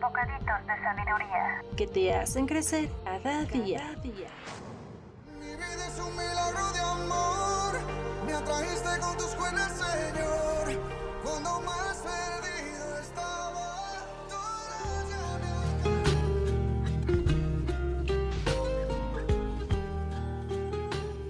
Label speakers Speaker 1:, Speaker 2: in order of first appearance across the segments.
Speaker 1: Bocaditos de sabiduría.
Speaker 2: que te hacen crecer cada día.
Speaker 3: Mi vida es un milagro de amor. Me atrajiste con tus buenas, Señor. Cuando más perdido estaba,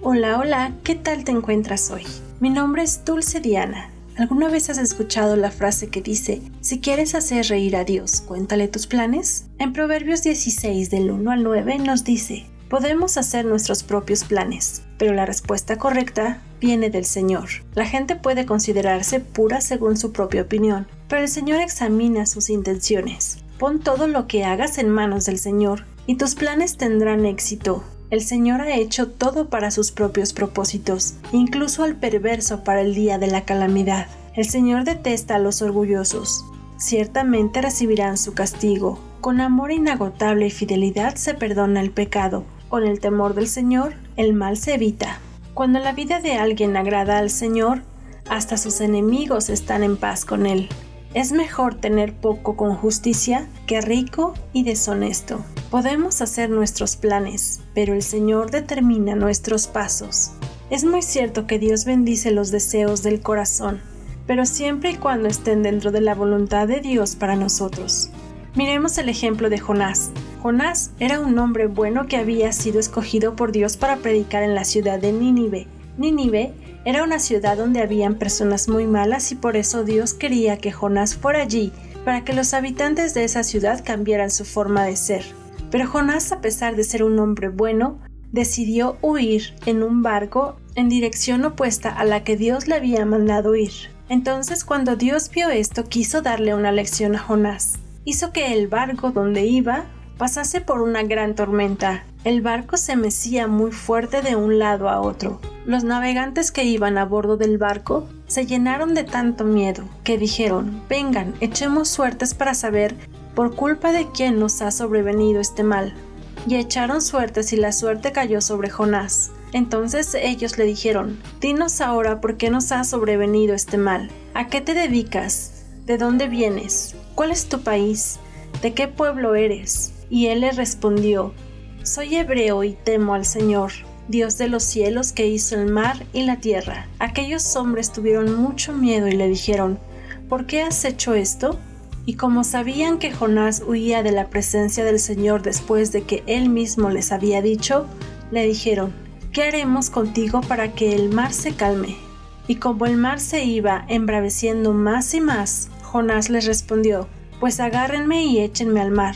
Speaker 2: Hola, hola, ¿qué tal te encuentras hoy? Mi nombre es Dulce Diana. ¿Alguna vez has escuchado la frase que dice, si quieres hacer reír a Dios, cuéntale tus planes? En Proverbios 16 del 1 al 9 nos dice, podemos hacer nuestros propios planes, pero la respuesta correcta viene del Señor. La gente puede considerarse pura según su propia opinión, pero el Señor examina sus intenciones. Pon todo lo que hagas en manos del Señor y tus planes tendrán éxito. El Señor ha hecho todo para sus propios propósitos, incluso al perverso para el día de la calamidad. El Señor detesta a los orgullosos. Ciertamente recibirán su castigo. Con amor inagotable y fidelidad se perdona el pecado. Con el temor del Señor, el mal se evita. Cuando la vida de alguien agrada al Señor, hasta sus enemigos están en paz con él. Es mejor tener poco con justicia que rico y deshonesto. Podemos hacer nuestros planes, pero el Señor determina nuestros pasos. Es muy cierto que Dios bendice los deseos del corazón, pero siempre y cuando estén dentro de la voluntad de Dios para nosotros. Miremos el ejemplo de Jonás. Jonás era un hombre bueno que había sido escogido por Dios para predicar en la ciudad de Nínive. Nínive era una ciudad donde habían personas muy malas y por eso Dios quería que Jonás fuera allí para que los habitantes de esa ciudad cambiaran su forma de ser. Pero Jonás, a pesar de ser un hombre bueno, decidió huir en un barco en dirección opuesta a la que Dios le había mandado ir. Entonces, cuando Dios vio esto, quiso darle una lección a Jonás. Hizo que el barco donde iba pasase por una gran tormenta. El barco se mecía muy fuerte de un lado a otro. Los navegantes que iban a bordo del barco se llenaron de tanto miedo que dijeron, vengan, echemos suertes para saber por culpa de quién nos ha sobrevenido este mal. Y echaron suertes y la suerte cayó sobre Jonás. Entonces ellos le dijeron, Dinos ahora por qué nos ha sobrevenido este mal. ¿A qué te dedicas? ¿De dónde vienes? ¿Cuál es tu país? ¿De qué pueblo eres? Y él le respondió, Soy hebreo y temo al Señor, Dios de los cielos que hizo el mar y la tierra. Aquellos hombres tuvieron mucho miedo y le dijeron, ¿por qué has hecho esto? Y como sabían que Jonás huía de la presencia del Señor después de que él mismo les había dicho, le dijeron, ¿qué haremos contigo para que el mar se calme? Y como el mar se iba embraveciendo más y más, Jonás les respondió, pues agárrenme y échenme al mar,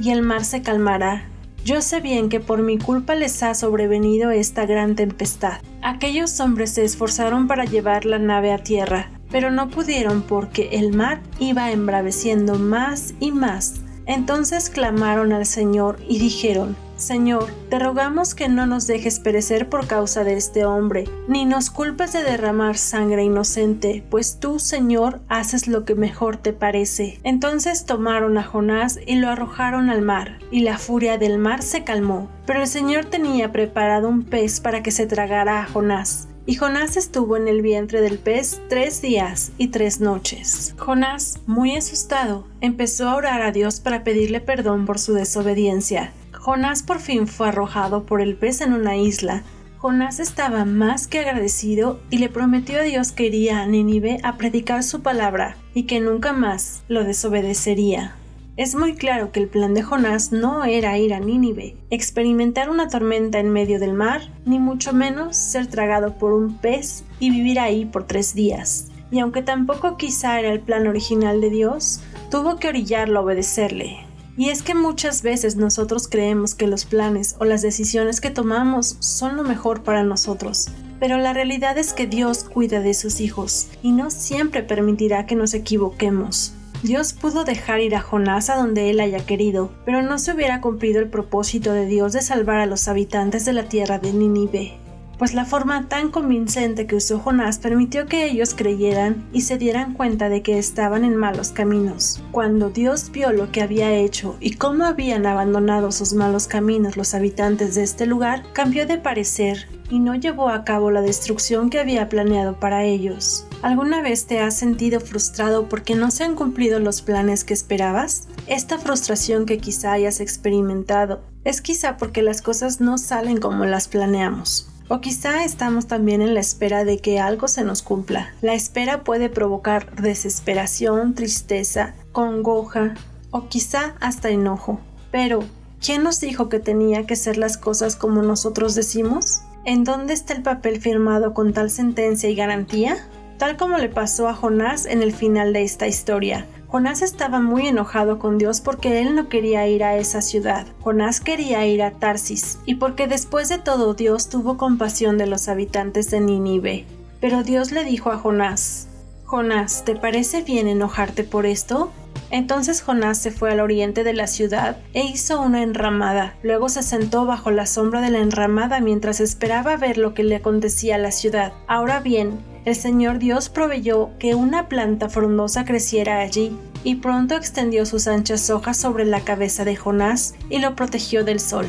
Speaker 2: y el mar se calmará. Yo sé bien que por mi culpa les ha sobrevenido esta gran tempestad. Aquellos hombres se esforzaron para llevar la nave a tierra, pero no pudieron porque el mar iba embraveciendo más y más. Entonces clamaron al Señor y dijeron, Señor, te rogamos que no nos dejes perecer por causa de este hombre, ni nos culpes de derramar sangre inocente, pues tú, Señor, haces lo que mejor te parece. Entonces tomaron a Jonás y lo arrojaron al mar, y la furia del mar se calmó. Pero el Señor tenía preparado un pez para que se tragara a Jonás. Y Jonás estuvo en el vientre del pez tres días y tres noches. Jonás, muy asustado, empezó a orar a Dios para pedirle perdón por su desobediencia. Jonás por fin fue arrojado por el pez en una isla. Jonás estaba más que agradecido y le prometió a Dios que iría a Nínive a predicar su palabra y que nunca más lo desobedecería. Es muy claro que el plan de Jonás no era ir a Nínive, experimentar una tormenta en medio del mar, ni mucho menos ser tragado por un pez y vivir ahí por tres días. Y aunque tampoco quizá era el plan original de Dios, tuvo que orillarlo a obedecerle. Y es que muchas veces nosotros creemos que los planes o las decisiones que tomamos son lo mejor para nosotros, pero la realidad es que Dios cuida de sus hijos y no siempre permitirá que nos equivoquemos. Dios pudo dejar ir a Jonás a donde él haya querido, pero no se hubiera cumplido el propósito de Dios de salvar a los habitantes de la tierra de Nínive, pues la forma tan convincente que usó Jonás permitió que ellos creyeran y se dieran cuenta de que estaban en malos caminos. Cuando Dios vio lo que había hecho y cómo habían abandonado sus malos caminos los habitantes de este lugar, cambió de parecer y no llevó a cabo la destrucción que había planeado para ellos. ¿Alguna vez te has sentido frustrado porque no se han cumplido los planes que esperabas? Esta frustración que quizá hayas experimentado es quizá porque las cosas no salen como las planeamos. O quizá estamos también en la espera de que algo se nos cumpla. La espera puede provocar desesperación, tristeza, congoja o quizá hasta enojo. Pero, ¿quién nos dijo que tenía que ser las cosas como nosotros decimos? ¿En dónde está el papel firmado con tal sentencia y garantía? Tal como le pasó a Jonás en el final de esta historia. Jonás estaba muy enojado con Dios porque él no quería ir a esa ciudad. Jonás quería ir a Tarsis, y porque después de todo Dios tuvo compasión de los habitantes de Nínive. Pero Dios le dijo a Jonás, Jonás, ¿te parece bien enojarte por esto? Entonces Jonás se fue al oriente de la ciudad e hizo una enramada. Luego se sentó bajo la sombra de la enramada mientras esperaba ver lo que le acontecía a la ciudad. Ahora bien, el Señor Dios proveyó que una planta frondosa creciera allí, y pronto extendió sus anchas hojas sobre la cabeza de Jonás y lo protegió del sol.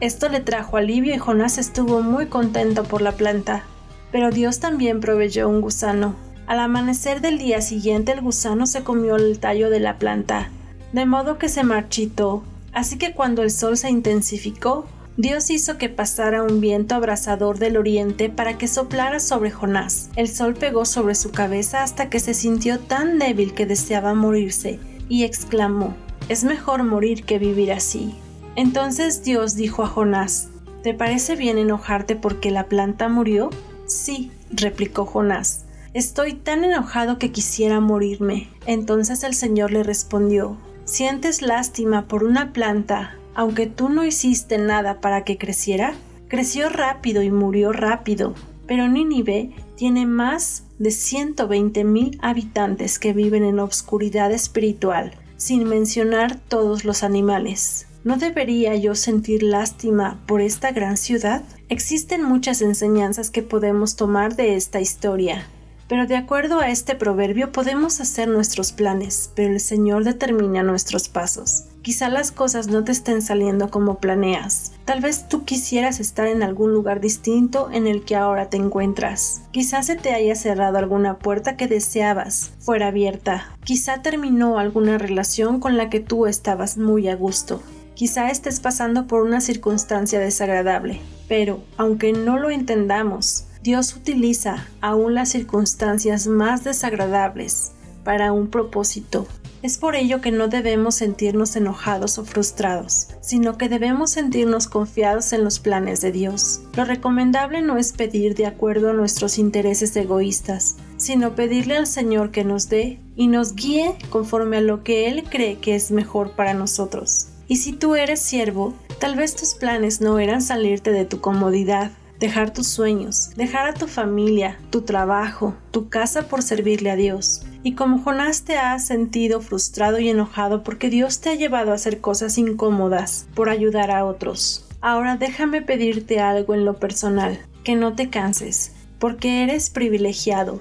Speaker 2: Esto le trajo alivio y Jonás estuvo muy contento por la planta. Pero Dios también proveyó un gusano, al amanecer del día siguiente el gusano se comió el tallo de la planta, de modo que se marchitó. Así que cuando el sol se intensificó, Dios hizo que pasara un viento abrasador del oriente para que soplara sobre Jonás. El sol pegó sobre su cabeza hasta que se sintió tan débil que deseaba morirse, y exclamó, Es mejor morir que vivir así. Entonces Dios dijo a Jonás, ¿Te parece bien enojarte porque la planta murió? Sí, replicó Jonás. Estoy tan enojado que quisiera morirme. Entonces el Señor le respondió, ¿sientes lástima por una planta, aunque tú no hiciste nada para que creciera? Creció rápido y murió rápido, pero Nínive tiene más de 120 mil habitantes que viven en obscuridad espiritual, sin mencionar todos los animales. ¿No debería yo sentir lástima por esta gran ciudad? Existen muchas enseñanzas que podemos tomar de esta historia. Pero de acuerdo a este proverbio podemos hacer nuestros planes, pero el Señor determina nuestros pasos. Quizá las cosas no te estén saliendo como planeas. Tal vez tú quisieras estar en algún lugar distinto en el que ahora te encuentras. Quizá se te haya cerrado alguna puerta que deseabas fuera abierta. Quizá terminó alguna relación con la que tú estabas muy a gusto. Quizá estés pasando por una circunstancia desagradable. Pero, aunque no lo entendamos, Dios utiliza aún las circunstancias más desagradables para un propósito. Es por ello que no debemos sentirnos enojados o frustrados, sino que debemos sentirnos confiados en los planes de Dios. Lo recomendable no es pedir de acuerdo a nuestros intereses egoístas, sino pedirle al Señor que nos dé y nos guíe conforme a lo que Él cree que es mejor para nosotros. Y si tú eres siervo, tal vez tus planes no eran salirte de tu comodidad, dejar tus sueños, dejar a tu familia, tu trabajo, tu casa por servirle a Dios. Y como Jonás te ha sentido frustrado y enojado porque Dios te ha llevado a hacer cosas incómodas por ayudar a otros. Ahora déjame pedirte algo en lo personal, que no te canses, porque eres privilegiado.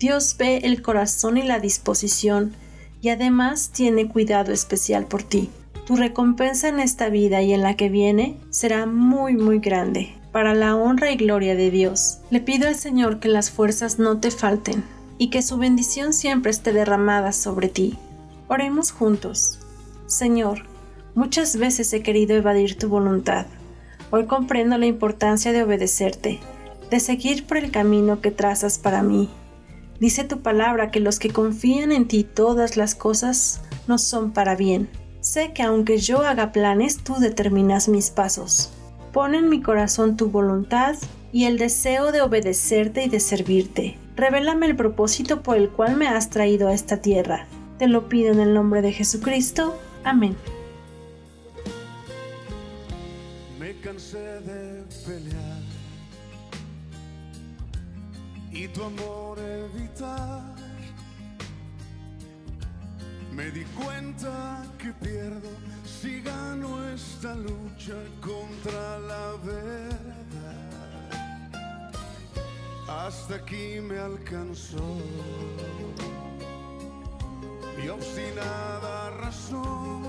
Speaker 2: Dios ve el corazón y la disposición y además tiene cuidado especial por ti. Tu recompensa en esta vida y en la que viene será muy muy grande para la honra y gloria de Dios. Le pido al Señor que las fuerzas no te falten y que su bendición siempre esté derramada sobre ti. Oremos juntos. Señor, muchas veces he querido evadir tu voluntad. Hoy comprendo la importancia de obedecerte, de seguir por el camino que trazas para mí. Dice tu palabra que los que confían en ti todas las cosas no son para bien. Sé que aunque yo haga planes, tú determinas mis pasos. Pon en mi corazón tu voluntad y el deseo de obedecerte y de servirte. Revélame el propósito por el cual me has traído a esta tierra. Te lo pido en el nombre de Jesucristo. Amén.
Speaker 3: Me cansé de pelear y tu amor evitar. Me di cuenta que pierdo si gano esta lucha contra la verdad. Hasta aquí me alcanzó mi obstinada razón.